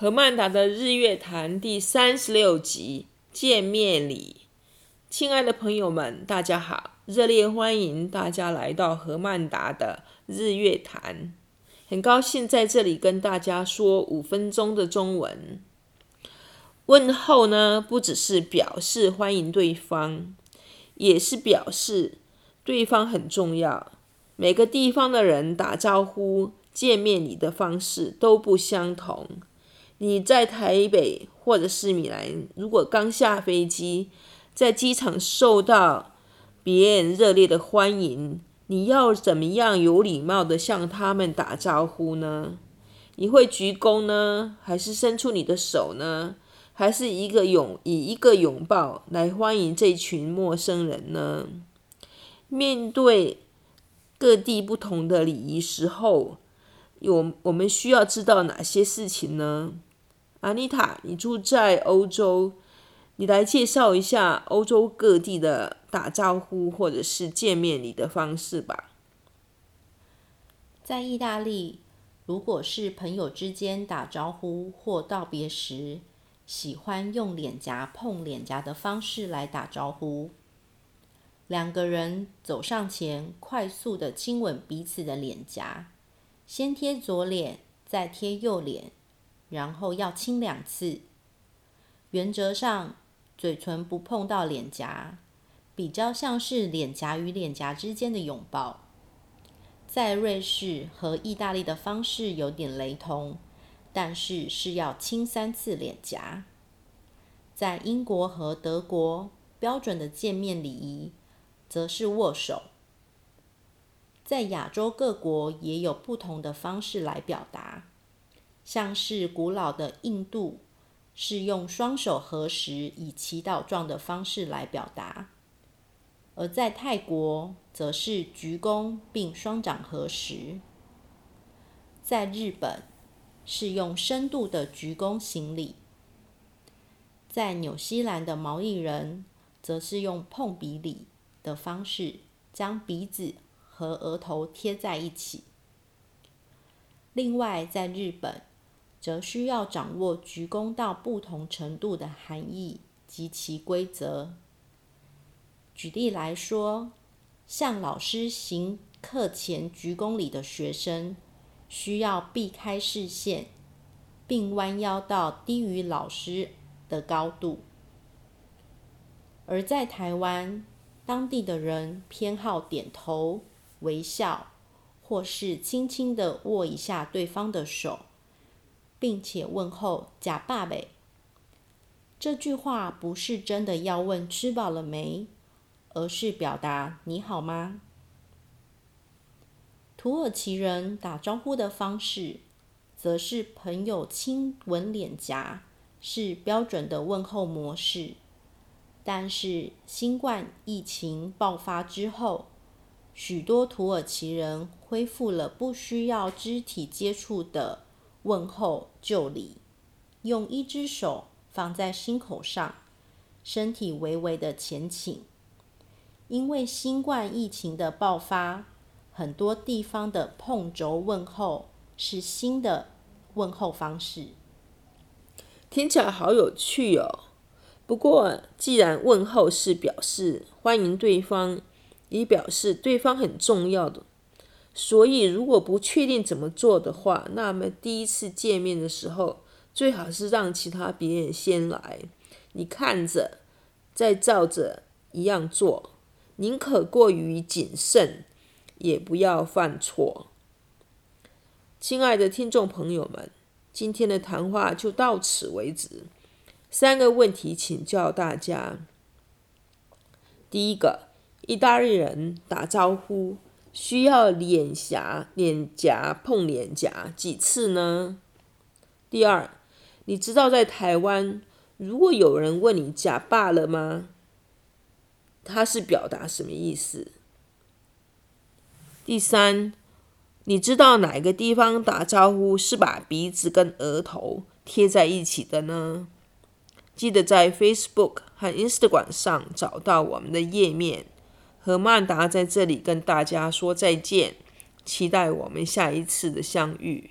何曼达的日月潭第三十六集见面礼，亲爱的朋友们，大家好，热烈欢迎大家来到何曼达的日月潭，很高兴在这里跟大家说五分钟的中文。问候呢，不只是表示欢迎对方，也是表示对方很重要。每个地方的人打招呼、见面礼的方式都不相同。你在台北或者是米兰，如果刚下飞机，在机场受到别人热烈的欢迎，你要怎么样有礼貌的向他们打招呼呢？你会鞠躬呢，还是伸出你的手呢？还是一个拥以一个拥抱来欢迎这群陌生人呢？面对各地不同的礼仪时候，有我们需要知道哪些事情呢？阿妮塔，你住在欧洲，你来介绍一下欧洲各地的打招呼或者是见面礼的方式吧。在意大利，如果是朋友之间打招呼或道别时，喜欢用脸颊碰脸颊的方式来打招呼。两个人走上前，快速的亲吻彼此的脸颊，先贴左脸，再贴右脸，然后要亲两次。原则上，嘴唇不碰到脸颊，比较像是脸颊与脸颊之间的拥抱。在瑞士和意大利的方式有点雷同。但是是要亲三次脸颊。在英国和德国，标准的见面礼仪则是握手。在亚洲各国也有不同的方式来表达，像是古老的印度是用双手合十以祈祷状的方式来表达，而在泰国则是鞠躬并双掌合十。在日本，是用深度的鞠躬行礼，在纽西兰的毛利人则是用碰鼻礼的方式，将鼻子和额头贴在一起。另外，在日本，则需要掌握鞠躬到不同程度的含义及其规则。举例来说，向老师行课前鞠躬礼的学生，需要避开视线，并弯腰到低于老师的高度。而在台湾，当地的人偏好点头、微笑，或是轻轻的握一下对方的手，并且问候“呷饱未”。这句话不是真的要问吃饱了没，而是表达你好吗？土耳其人打招呼的方式，则是朋友亲吻脸颊，是标准的问候模式。但是新冠疫情爆发之后，许多土耳其人恢复了不需要肢体接触的问候旧礼，用一只手放在心口上，身体微微的前倾。因为新冠疫情的爆发。很多地方的碰肘问候是新的问候方式，听起来好有趣哦。不过，既然问候是表示欢迎对方，也表示对方很重要的，所以如果不确定怎么做的话，那么第一次见面的时候，最好是让其他别人先来，你看着，再照着一样做，宁可过于谨慎。也不要犯错。亲爱的听众朋友们，今天的谈话就到此为止。三个问题请教大家：第一个，意大利人打招呼需要脸颊、脸颊碰脸颊几次呢？第二，你知道在台湾，如果有人问你“呷饱了吗”，他是表达什么意思？第三，你知道哪个地方打招呼是把鼻子跟额头贴在一起的呢？记得在 Facebook 和 Instagram 上找到我们的页面。和曼达在这里跟大家说再见，期待我们下一次的相遇。